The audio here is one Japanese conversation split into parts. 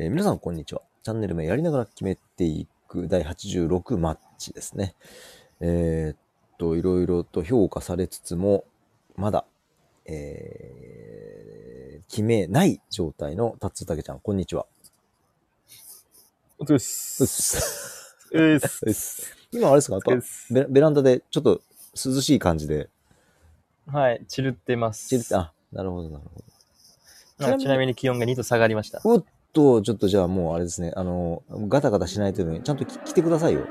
えー皆さん、こんにちは。チャンネル名やりながら決めていく第86マッチですね。えーっと、いろいろと評価されつつも、まだ、えー決めない状態のタッツーたけちゃん、こんにちは。お疲れっうっす。す。うっす。す 今、あれですか？ベベランダでちょっと涼しい感じで、はい、チルってます。チルって、あ、なるほど、なるほど。はいちなみに気温が2度下がりました。おっと、ちょっとじゃあもうあれですね、あの、ガタガタしないというのに、ちゃんとき来てくださいよ。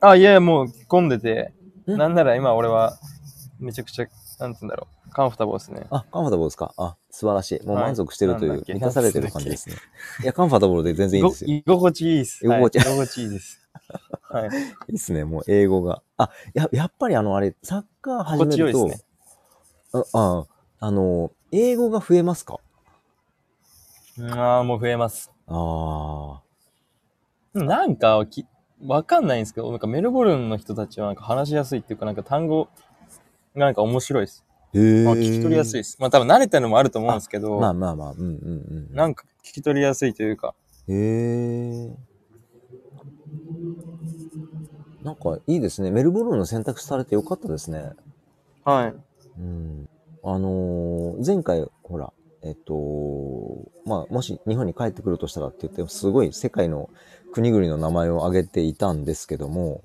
あ、いやいや、もう着込んでて、んなんなら今俺は、めちゃくちゃ、なんつうんだろう、カンフタボーですね。あ、カンファタブルですか？あ、素晴らしい。もうはい満足してるという、なんだっけ？満たされてる感じですね。いや、カンファタブルで全然いいですよ。い居心地いいっす。居心地はい、居心地いいです。はい。いですね、もう英語が。あ、や、やっぱりあの、あれ、サッカー始めると、心地よいですああ、あの、英語が増えますか？ああ、もう増えます。あなんかき、わかんないんですけど、なんかメルボルンの人たちはなんか話しやすいっていうか、なんか単語がなんか面白いです。あ。へえ。まあ、聞き取りやすいです。まあ多分慣れたのもあると思うんですけど、まあまあまあ、うんうんうん。なんか聞き取りやすいというか、へえ。なんかいいですね。メルボルンの選択されてよかったですね。はい。うん。あのー前回、ほら、えっと、まあ、もし日本に帰ってくるとしたらって言って、すごい世界の国々の名前を挙げていたんですけども、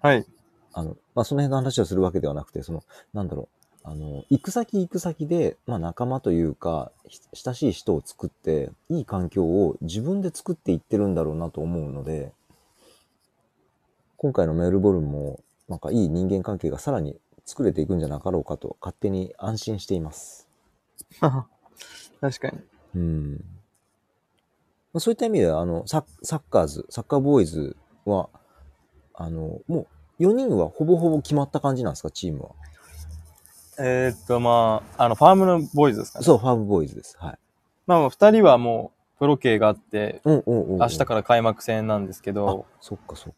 はい。あの、まあ、その辺の話をするわけではなくて、その、なんだろう、あの、行く先行く先で、まあ、仲間というか、ひ親しい人を作って、いい環境を自分で作っていってるんだろうなと思うので、今回のメルボルンも、なんかいい人間関係がさらに作れていくんじゃなかろうかと、勝手に安心しています。確かに。うん。まあ、そういった意味では、あの、サッサッカーズ、サッカーボーイズは、あの、もう、4人はほぼほぼ決まった感じなんですか、チームは？えーっと、まあ、あの、ファームのボーイズですかね。そう、ファームボーイズです。はい。まあ、二人はもう、プロ系があって、うんうんうんうん。明日から開幕戦なんですけあど、、そっかそっ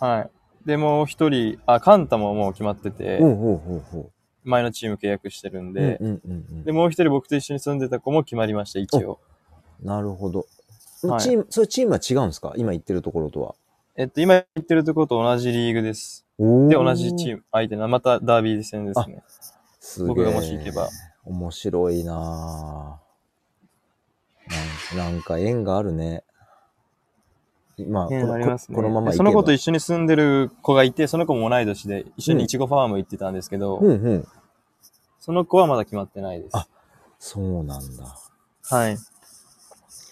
か。はい。で、もう一人、あ、カンタももう決まってて、うんうんうんうん。前のチーム契約してるんで、うんうんうんで、もう一人僕と一緒に住んでた子も決まりました、一応。うん。なるほど。はいチーム、それチームは違うんですか？今言ってるところとは。えっと、今言ってるところと同じリーグです。おで、同じチム。ーム、相手の、またダービー戦ですね。す僕がもし行けば。面白いなぁなんか縁があるね。まあ、こねのありますね。このままでその子とい一緒に住んでる子がいて、その子も同い年で、一緒にイチゴファーム行ってたんですけど、うんうん。その子はまだ決まってないです。あそうなんだ。はい。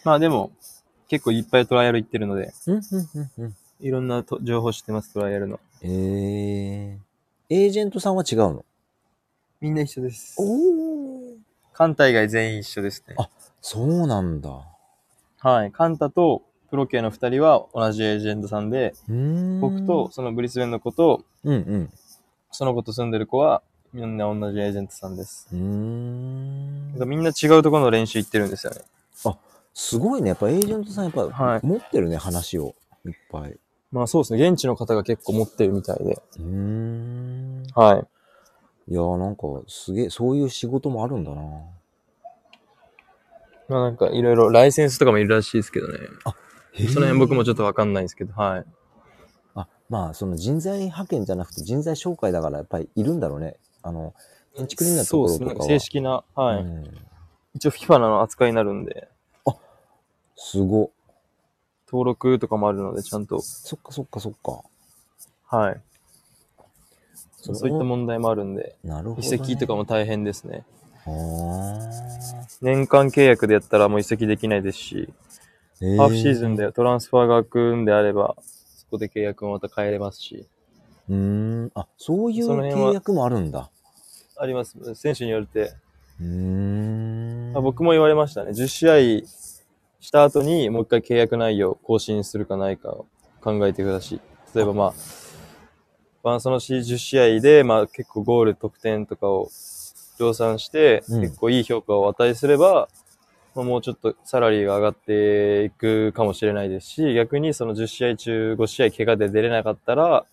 まあでも、結構いっぱいトライアル行ってるので、うんうんうんうん。いろんなと情報知ってます、トライアルの。えー、エージェントさんは違うの？みんな一緒です。おカンタ以外全員一緒ですね。あそうなんだ。はい。カンタとプロ系の二人は同じエージェントさんで、ん僕と、そのブリスベンの子と、うんうん。その子と住んでる子は、みんな同じエージェントさんです。うーんだからみんな違うところの練習行ってるんですよね。すごいね。やっぱエージェントさんやっぱ、はい持ってるね、話を。いっぱい。うまあそうですね。現地の方が結構持ってるみたいで。ーん。はい。いやーなんか、すげえ、そういう仕事もあるんだなまあなんかいろいろライセンスとかもいるらしいですけどね。へーその辺僕もちょっとわかんないですけど、はい。あ、まあ、その人材派遣じゃなくて人材紹介だからやっぱりいるんだろうね。あの、建築林のとそうですね。ころとかは。正式な、はい。うん一応 FIFA の扱いになるんで、すご。登録とかもあるので、ちゃんと、そっかそっかそっか。はい。そそういった問題もあるんで、なるほど、ね。移籍とかも大変ですね。年間契約でやったらもう移籍できないですし、えーハーフシーズンでトランスファーが開くんであれば、そこで契約もまた変えれますし、うーん。あ、そういう契約もあるんだ。あります。選手によって、うーん。あ僕も言われましたね。10試合した後にもう一回契約内容更新するかないかを考えてください。例えばまあ、まあその10試合で、まあ結構ゴール、得点とかを量産して、うん結構いい評価を値すれば、まあもうちょっとサラリーが上がっていくかもしれないですし、逆にその10試合中5試合怪我で出れなかったら、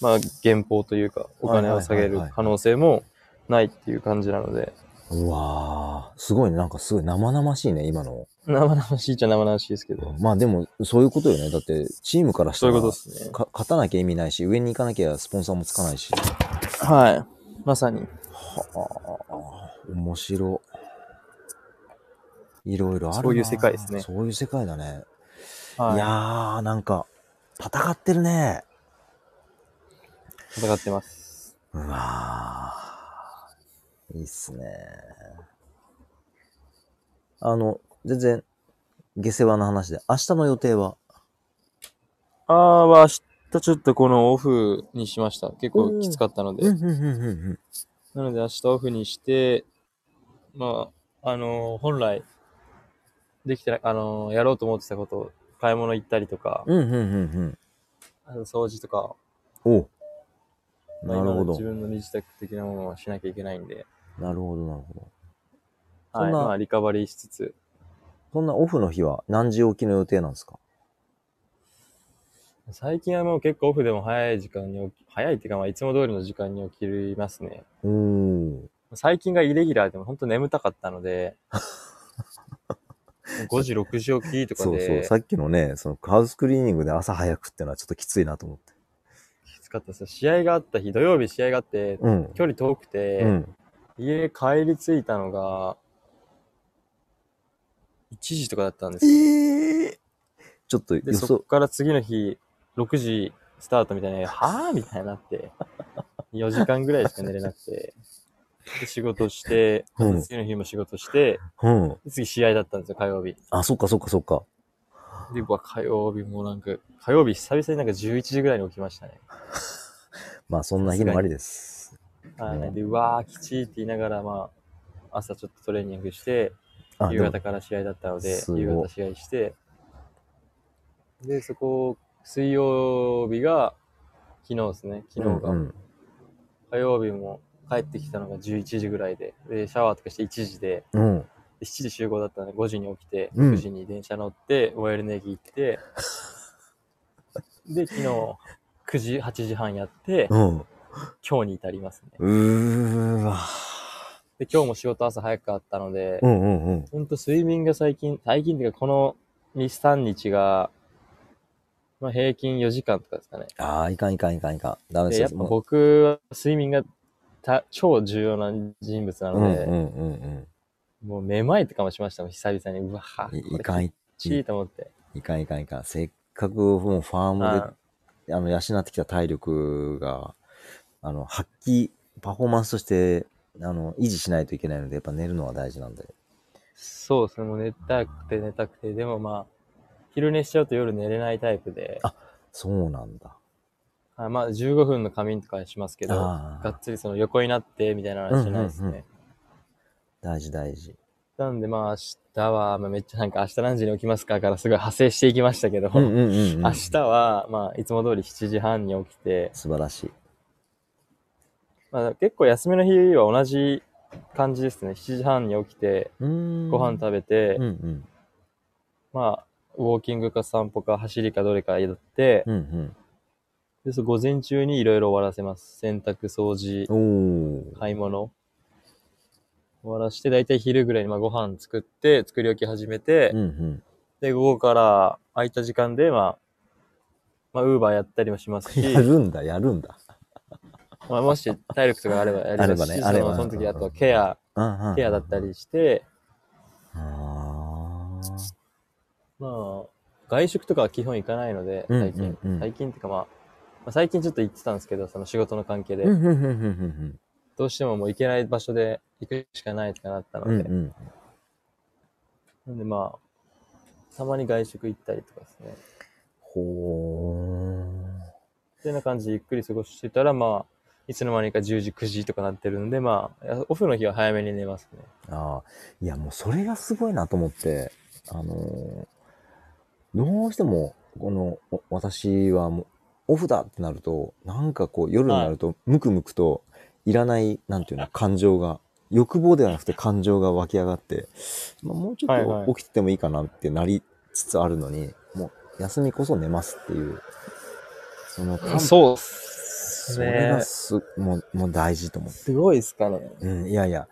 まあ減俸というかお金を下げる可能性もないっていう感じなので、うわーすごいね。なんかすごい生々しいね、今の。生々しいっちゃ生々しいですけど。まあでも、そういうことよね。だって、チームからしたら、そういうことですね。か勝たなきゃ意味ないし、上に行かなきゃスポンサーもつかないし。はい。まさに。はあ、面白。いろいろあるなそういう世界ですねそういう世界だね。、はいやー、なんか、戦ってるね。い。戦ってます。うわー。いいっすね。あの、全然、下世話の話で、明日の予定は？あーは明日ちょっとこのオフにしました。結構きつかったので。なので明日オフにして、まあ、あのー本来、できてない、あのーやろうと思ってたことを、買い物行ったりとか、うん、うん、うん、うん。あの掃除とか、おまあなるほど今自。分の身支度的なものはしなきゃいけないんで、なるほど、なるほど。そはい、んなまあリカバリーしつつ、そんなオフの日は何時起きの予定なんですか？最近はもう結構オフでも早い時間に起き、早いっていうかまあいつも通りの時間に起きますね。おー。最近がイレギュラーでも本当眠たかったので、5時、6時起きとかで、そうそう。さっきのね、そのハウスクリーニングで朝早くってのはちょっときついなと思って。きつかったですよ。試合があった日、土曜日試合があって、うん。距離遠くて、うん。家帰り着いたのが、1時とかだったんですよ。ええちょっと予で、そっ想、から次の日、6時スタートみたいな、はぁみたいになって、4時間ぐらいしか寝れなくて、で仕事して、うん次の日も仕事して、うん。で次試合だったんですよ、火曜日。あ、そっかそっかそっか。で、うわ、火曜日もなんか、火曜日久々になんか11時ぐらいに起きましたね。まあそんな日もありです。はい。で、うわー、きちいって言いながら、まあ、朝ちょっとトレーニングして、あ、でも夕方から試合だったので、すごい夕方試合して、で、そこ、水曜日が、昨日ですね、昨日が、うんうん火曜日も帰ってきたのが11時ぐらいで、で、シャワーとかして1時で、うん。で7時集合だったので5時に起きて、うん6時に電車乗って、オイルネギ行って、で、昨日9時、8時半やって、うん。今日に至りますね。うーわ。で、今日も仕事朝早かったのでう、んうんうん。ほんと睡眠が最近、最近っていうかこの2、3日が、まあ平均4時間とかですかね。ああ、いかんいかんいかんいかん。ダメでで、やっぱ僕は睡眠がた超重要な人物なので、うんうんうんうん。もうめまいとかもしましたもん、久々に。うわ、いいかんいきちいと思って。いかんいかんいかん。せっかくもうファームはで、あの、養ってきた体力が、あの、発揮、パフォーマンスとして、あの、維持しないといけないので、やっぱ寝るのは大事なんで。そうですね、もう寝たくて寝たくて、でもまあ、昼寝しちゃうと夜寝れないタイプで、あそうなんだ。あまあ15分の仮眠とかしますけど、あーがっつりその横になってみたいなのはしないですね。うんうんうん大事大事。なんでまあ明日は、まあ、めっちゃなんか明日何時に起きますかからすごい派生していきましたけど、うんうんうん、うん。明日はまあいつも通り7時半に起きて、素晴らしい。まあ結構休みの日は同じ感じですね。7時半に起きて、うーん。ご飯食べて、うんうん。まあ、ウォーキングか散歩か走りかどれかやって、うんうん。で、その午前中にいろいろ終わらせます。洗濯、掃除、おー。買い物。終わらして、だいたい昼ぐらいにまあご飯作って、作り置き始めて、うんうん。で、午後から空いた時間で、まあ、まあ、ウーバーやったりもしますし、やるんだ、やるんだ。まあ、もし体力とかあればやりますし、あればねそのその時あとケア。ケアだった。りして、あーまあ、外食とかは基本行かないので、うん最近。最近っていうかまあ、まあ、最近ちょっと行ってたんですけど、その仕事の関係で、どうしてももう行けない場所で行くしかないとかなったので、うんうんうん。なんでまあ、たまに外食行ったりとかですね。ほってな感じでゆっくり過ごしてたら、まあ、いつの間にか10時、9時とかなってるんで、まあ、オフの日は早めに寝ますね。ー。ああ。いや、もうそれがすごいなと思って、あのーどうしても、この、お私はもう、オフだってなると、なんかこう、夜になると、ムクムクと、いらない、なんていうの、感情が、欲望ではなくて感情が湧き上がって、まあ、もうちょはいはいっと起きててもいいかなってなりつつあるのに、もう、休みこそ寝ますっていう、その、感そうっそれがす、もう、もう大事と思って。すごいっすかね。うん、いやいや、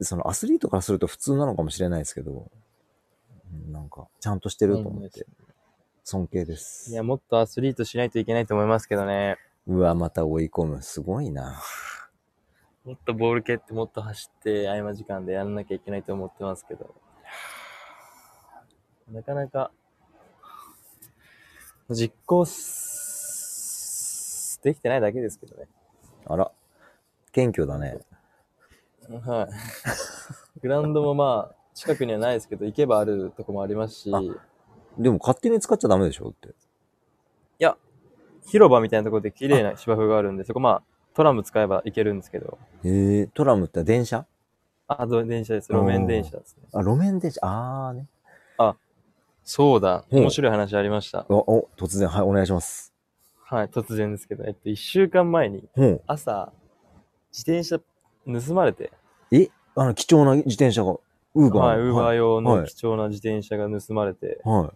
そのアスリートからすると普通なのかもしれないですけど、うんなんか、ちゃんとしてると思って、尊敬です。いや、もっとアスリートしないといけないと思いますけどね。うわ、また追い込む。すごいな。もっとボール蹴ってもっと走って合間時間でやらなきゃいけないと思ってますけど。なかなか、実行すできてないだけですけどね。あら、謙虚だね。はい。グラウンドもまあ、近くにはないですけど、行けばあるとこもありますし、あでも勝手に使っちゃダメでしょって。広場みたいなところで綺麗な芝生があるんで、そこまあ、トラム使えば行けるんですけど、えー、トラムって電車？あ、ど電車です。路面電車ですね。あ、路面電車、あーね。そうだ。うん面白い話ありました。お、お、突然、はい、お願いします。はい、突然ですけど、えっと、一週間前にうん。朝、自転車盗まれて、え？あの、貴重な自転車が、ウーバーのはい、ウーバー用はいの貴重な自転車が盗まれて、は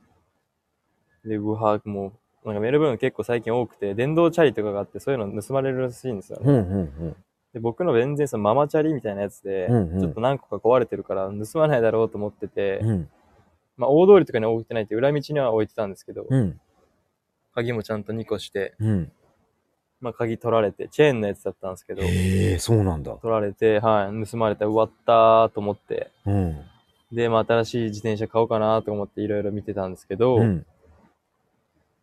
で、うわ、もう、なんかメルボルン結構最近多くて、電動チャリとかがあって、そういうの盗まれるらしいんですよい。。うん、うん、で、僕の全然そのママチャリみたいなやつで、うんうんちょっと何個か壊れてるから盗まないだろうと思ってて、うん。うん、まあ大通りとかには置いてないって裏道には置いてたんですけど、うん、鍵もちゃんと2個して、うん。まあ鍵取られて、チェーンのやつだったんですけど、ええー、そうなんだ。取られて、はい、盗まれて終わったと思って、うん。で、まあ新しい自転車買おうかなと思っていろいろ見てたんですけど、うん。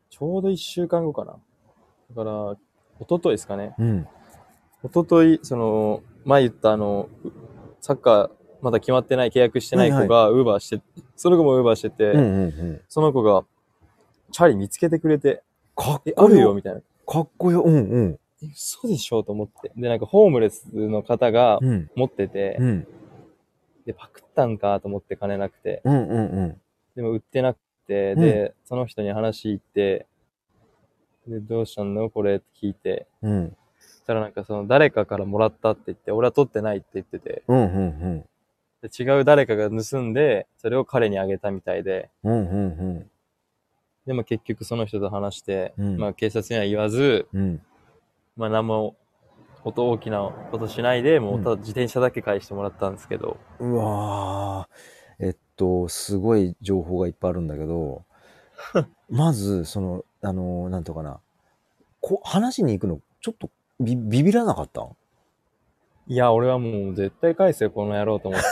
ちょうど1週間後かな。だから、一昨日ですかね。うん。一昨日その、前言ったあの、サッカーまだ決まってない、契約してない子がウーバーして、その子もウーバーしてて、うん、うん、うん。その子が、チャリ見つけてくれて、かっえ、こよあるよ、。みたいな。かっこよ。うん、うん。え、嘘でしょと思って。で、なんかホームレスの方がうん。持ってて、うん。で、パクったんかと思って金なくて。うん、うん、うん。でも売ってなくて、うんで、その人に話行って、で、どうしたのこれって聞いて。うん。そしたらなんかその誰かからもらったって言って、俺は取ってないって言ってて、うん、うん、で違う誰かが盗んで、それを彼にあげたみたいで、うん。うん、うん、でも結局その人と話して、うんまあ警察には言わず、うん。うん。まあ何も音大きなことしないで、もうただ自転車だけ返してもらったんですけど、うわーと、すごい情報がいっぱいあるんだけど、まず、その、あの、なんとかな、こ話しに行くの、ちょっとビビビらなかった？んいや、俺はもう絶対返せよ、この野郎と思って、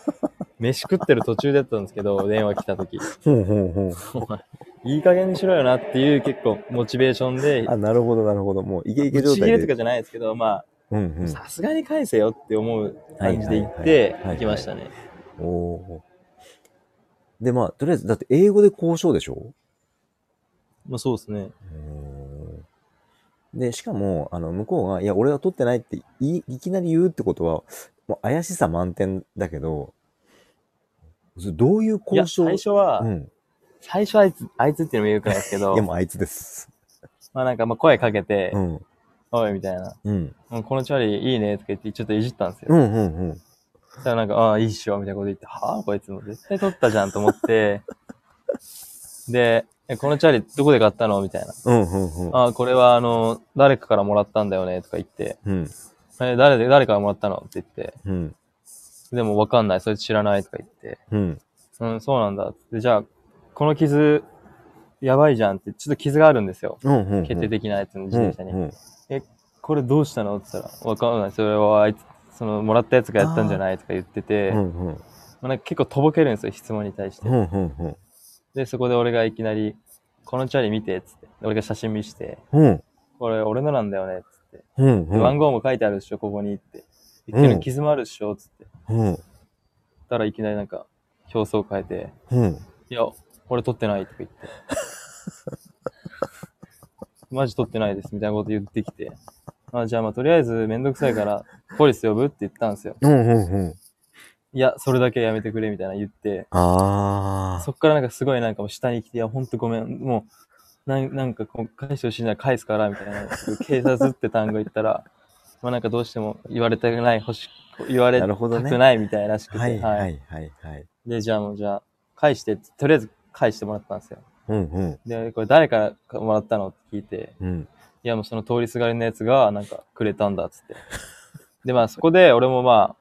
飯食ってる途中だったんですけど、電話来た時。ほうほうほう。お前、いい加減にしろよなっていう結構モチベーションで、あ、なるほど、なるほど。もう、イケイケ状ぶち切れ態で。とかじゃないですけど、まあ。さすがに返せよって思う感じで行っはいて行きましたね。おおー。で、まあ、とりあえず、だって英語で交渉でしょ？まあそうですね。で、しかも、あの、向こうが、いや、俺は取ってないっていい、いきなり言うってことは、もう怪しさ満点だけど、どういういや、交渉最初は、うん。最初あいつ、あいつっていうのも言うくないですけど いや、、もうあいつです。まあなんかまあ声かけてう、ん。おいみたいな、うん。うんこのチャリいいねとか言ってちょっといじったんですよ。うん、うん、うん。そしたらなんか、ああ、いいっしょ、みたいなこと言って、はあ、こいつも絶対取ったじゃんと思って、で、えこのチャリどこで買ったの？みたいな。うん、うん、うん。ああ、これはあの、誰かからもらったんだよねとか言って、うん。え、誰で、誰からもらったの？って言って、うん。でもわかんない、それ知らないとか言って、うん。うん、そうなんだ。で、じゃあ、この傷、やばいじゃんって、ちょっと傷があるんですよ。うん、うん。決定的なやつの自転車に。うん。これどうしたの？って言ったら、わかんない。それはあいつ、その、もらったやつがやったんじゃないとか言ってて、うん、うん。まあ、なんか結構とぼけるんですよ、質問に対してう。ん、うん、うん。で、そこで俺がいきなり、このチャリ見て、つって。俺が写真見して、うん。これ俺のなんだよね、つって。うん、で番号も書いてあるでしょ、ここにって。言ってる傷もあるでしょ、つって。うん。たらいきなりなんか、表層変えて、うん。いや、俺取ってないとか言って。マジ取ってないです、みたいなこと言ってきて。あじゃあまあとりあえずめんどくさいから、ポリス呼ぶって言ったんですよ。うん、うん、うん。いや、それだけやめてくれ、みたいな言って。あそっからなんかすごいなんかもう下に来て、いや、ほんとごめん、もう、なんなんかこう返してほしいなら返すから、みたいな。警察って単語言ったら、まあなんかどうしても言われたくない、欲し、言われたなるほどねくないみたいらしくあ。て。はい、はい、はい、はい。で、じゃあもうじゃあ、返してって、とりあえず返してもらったんですよ。うん、うん。で、これ誰からもらったのって聞いて、うん。いやもうその通りすがりのやつがなんかくれたんだっつって。で、まあそこで俺もまあ、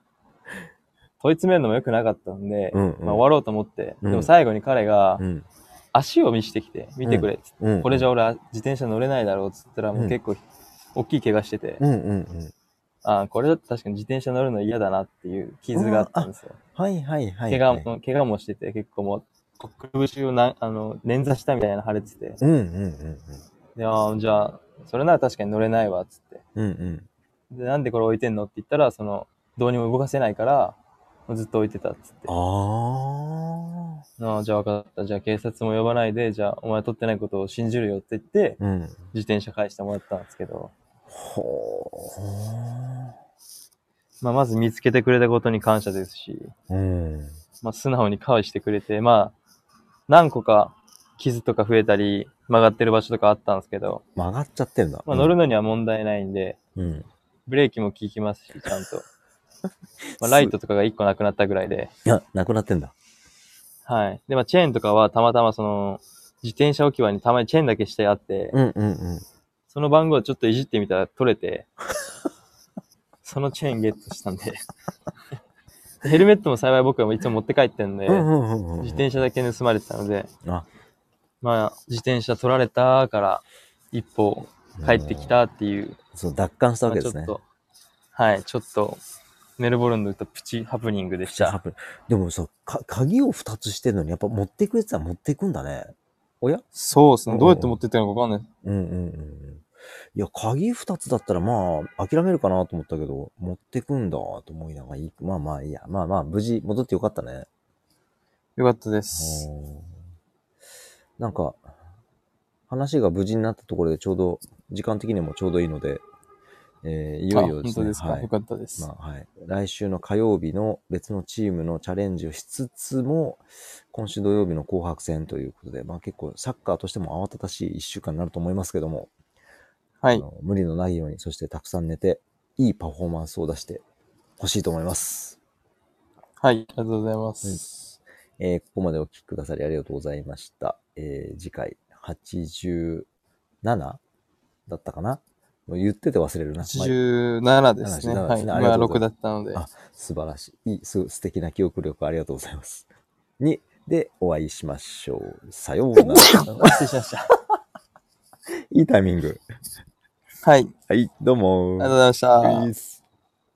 問い詰めるのも良くなかったんで、うんうんまあ、終わろうと思って、うんでも最後に彼がうん。足を見してきて、見てくれっつって、うん。これじゃ俺は自転車乗れないだろうっつったら、もううん結構大きい怪我してて、うんうんうん。ああ、これだと確かに自転車乗るの嫌だなっていう傷があったんですよ。はいはいはい。怪我も、怪我もしてて、結構もう、くるぶしをな、あの、捻挫したみたいな腫れてて、うんうんうんで、ああ、じゃあ、それなら確かに乗れないわ、っつって。うん。うんうん。で、なんでこれ置いてんのって言ったら、その、どうにも動かせないから、ずっと置いてたっつって。ああ。じゃあ分かった。じゃあ警察も呼ばないで、じゃあお前取ってないことを信じるよって言って、うん。自転車返してもらったんですけど、ほまあまず見つけてくれたことに感謝ですし、ー。うん。まあ素直に返してくれて、まあ、何個か傷とか増えたり、曲がってる場所とかあったんですけど、曲がっちゃってんだ。まあ乗るのには問題ないんで、うん。ブレーキも効きますし、ちゃんと。まあライトとかが1個なくなったぐらいで、いや、なくなってんだ。はい。で、まあチェーンとかはたまたまその、自転車置き場にたまにチェーンだけしてあって、うんうんうん。その番号をちょっといじってみたら取れて、そのチェーンゲットしたんで。ヘルメットも幸い僕はいつも持って帰ってんで、うんうんうんうん。自転車だけ盗まれてたので、あ、まあ、自転車取られたから、一歩帰ってきたっていう、そう、奪還したまわけですね。あちょっと、はい、ちょっと、メルボルンで言うとプチハプニングでした。ハプでもさ、か、鍵を二つしてるのに、やっぱ持っていくやつは持っていくんだね。おや？そうですねどうやって持ってったのかわかんない。うんうんうんうん。いや、鍵二つだったらまあ、諦めるかなと思ったけど、持ってくんだと思いながらいい、まあまあいいや。まあまあ、無事戻ってよかったね。よかったです。うんなんか、話が無事になったところでちょうど、時間的にもちょうどいいので、えーいよいよですね。あ本当ですか、はいよかったです。まあはい、来週の火曜日の別のチームのチャレンジをしつつも、今週土曜日の紅白戦ということで、まあ結構サッカーとしても慌ただしい一週間になると思いますけども、はい。無理のないように、そしてたくさん寝て、いいパフォーマンスを出してほしいと思います。はい。ありがとうございます。えーここまでお聞きくださりありがとうございました。えー次回87だったかな？もう言ってて忘れるな。まあ87ですね。87はい。ですねありが今6とうございますだったので。あ素晴らしい。いいす素敵な記憶力ありがとうございます。に、で、お会いしましょう。さようなら。失礼しました。いいタイミング。はい。ありはい、どうもがとうございました。